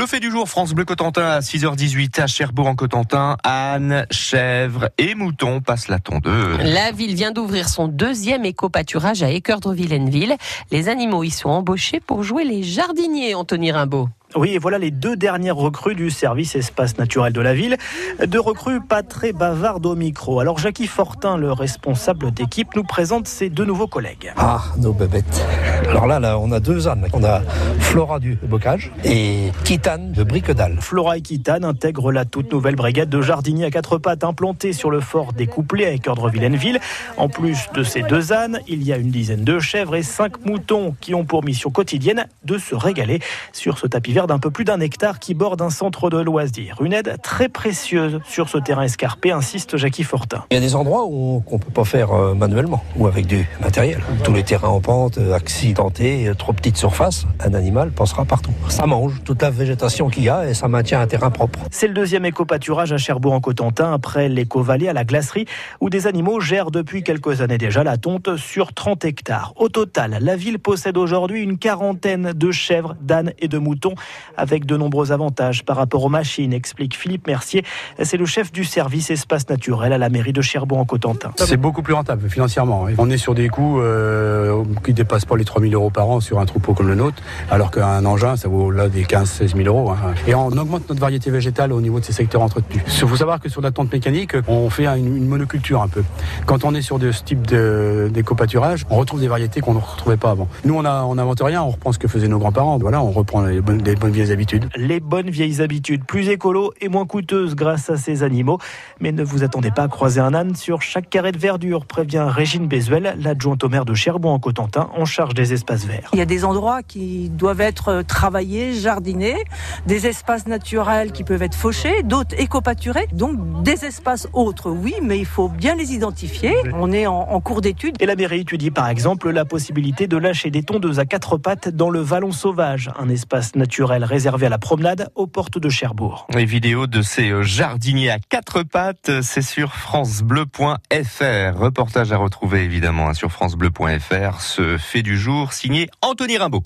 Le fait du jour, France Bleu Cotentin à 6h18 à Cherbourg en Cotentin. Âne, chèvre et mouton passent la tondeuse. La ville vient d'ouvrir son deuxième éco-pâturage à Équeurdre-Villeneville. Les animaux y sont embauchés pour jouer les jardiniers, Anthony Rimbaud. Oui, et voilà les deux dernières recrues du service espace naturel de la ville. Deux recrues pas très bavardes au micro. Alors Jackie Fortin, le responsable d'équipe, nous présente ses deux nouveaux collègues. Ah, nos bébêtes. Alors là, là, on a deux ânes. On a Flora du bocage et Kitane de Briquedal. Flora et Kitane intègrent la toute nouvelle brigade de jardiniers à quatre pattes implantée sur le fort des Couplets à Équeurdre-Villeneville. En plus de ces deux ânes, il y a une dizaine de chèvres et cinq moutons qui ont pour mission quotidienne de se régaler sur ce tapis vert d'un peu plus d'un hectare qui borde un centre de loisirs. Une aide très précieuse sur ce terrain escarpé, insiste Jackie Fortin. Il y a des endroits où on ne peut pas faire euh, manuellement ou avec du matériel. Tous les terrains en pente, euh, accidentés, euh, trop petite surface, un animal passera partout. Ça mange toute la végétation qu'il y a et ça maintient un terrain propre. C'est le deuxième éco-pâturage à Cherbourg en Cotentin après l'éco-vallée à la glacerie où des animaux gèrent depuis quelques années déjà la tonte sur 30 hectares. Au total, la ville possède aujourd'hui une quarantaine de chèvres, d'ânes et de moutons avec de nombreux avantages par rapport aux machines, explique Philippe Mercier. C'est le chef du service espace naturel à la mairie de Cherbourg en Cotentin. C'est beaucoup plus rentable financièrement. On est sur des coûts euh, qui dépassent pas les 3 000 euros par an sur un troupeau comme le nôtre, alors qu'un engin, ça vaut là des 15-16 000 euros. Hein. Et on augmente notre variété végétale au niveau de ces secteurs entretenus. Il faut savoir que sur la tente mécanique, on fait une, une monoculture un peu. Quand on est sur de, ce type d'éco-pâturage, on retrouve des variétés qu'on ne retrouvait pas avant. Nous, on n'invente rien, on reprend ce que faisaient nos grands-parents. Voilà, on reprend les bonnes, les bonnes vieilles habitudes. Les bonnes vieilles habitudes, plus écolo et moins coûteuses grâce à ces animaux. Mais ne vous attendez pas à croiser un âne sur chaque carré de verdure, prévient Régine Bézuel, l'adjointe au maire de Cherbourg en Cotentin, en charge des espaces verts. Il y a des endroits qui doivent être travaillés, jardinés, des espaces naturels qui peuvent être fauchés, d'autres éco-pâturés, donc des espaces autres, oui, mais il faut bien les identifier. On est en, en cours d'étude. Et la mairie étudie par exemple la possibilité de lâcher des tondeuses à quatre pattes dans le Vallon Sauvage, un espace naturel réservé à la promenade aux portes de Cherbourg. Les vidéos de ces jardiniers à quatre pattes, c'est sur francebleu.fr. Reportage à retrouver évidemment sur francebleu.fr. Ce fait du jour signé Anthony Rimbaud.